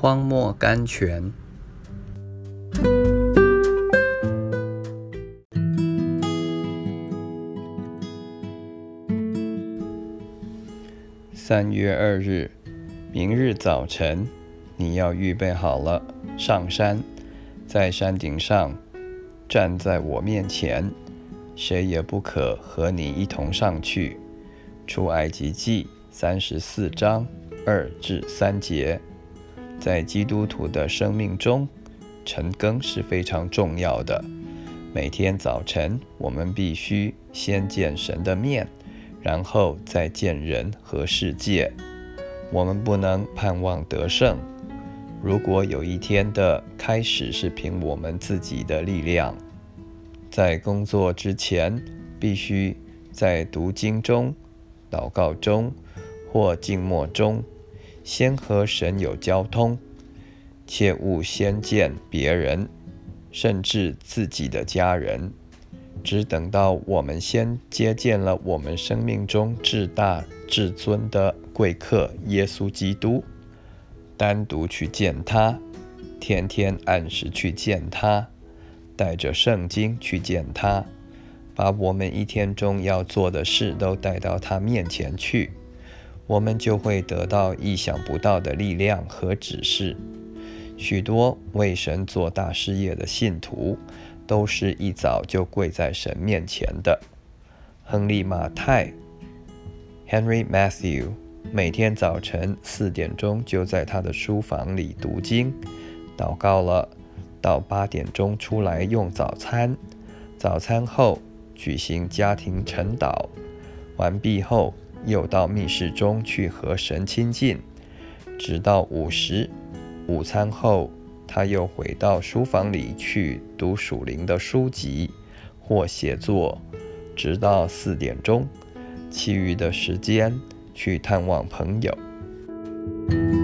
荒漠甘泉。三月二日，明日早晨，你要预备好了，上山，在山顶上站在我面前，谁也不可和你一同上去。出埃及记三十四章二至三节。在基督徒的生命中，晨更是非常重要的。每天早晨，我们必须先见神的面，然后再见人和世界。我们不能盼望得胜。如果有一天的开始是凭我们自己的力量，在工作之前，必须在读经中、祷告中或静默中。先和神有交通，切勿先见别人，甚至自己的家人。只等到我们先接见了我们生命中至大至尊的贵客耶稣基督，单独去见他，天天按时去见他，带着圣经去见他，把我们一天中要做的事都带到他面前去。我们就会得到意想不到的力量和指示。许多为神做大事业的信徒，都是一早就跪在神面前的。亨利·马太 （Henry Matthew） 每天早晨四点钟就在他的书房里读经、祷告了，到八点钟出来用早餐。早餐后举行家庭晨祷，完毕后。又到密室中去和神亲近，直到午时。午餐后，他又回到书房里去读属灵的书籍或写作，直到四点钟。其余的时间去探望朋友。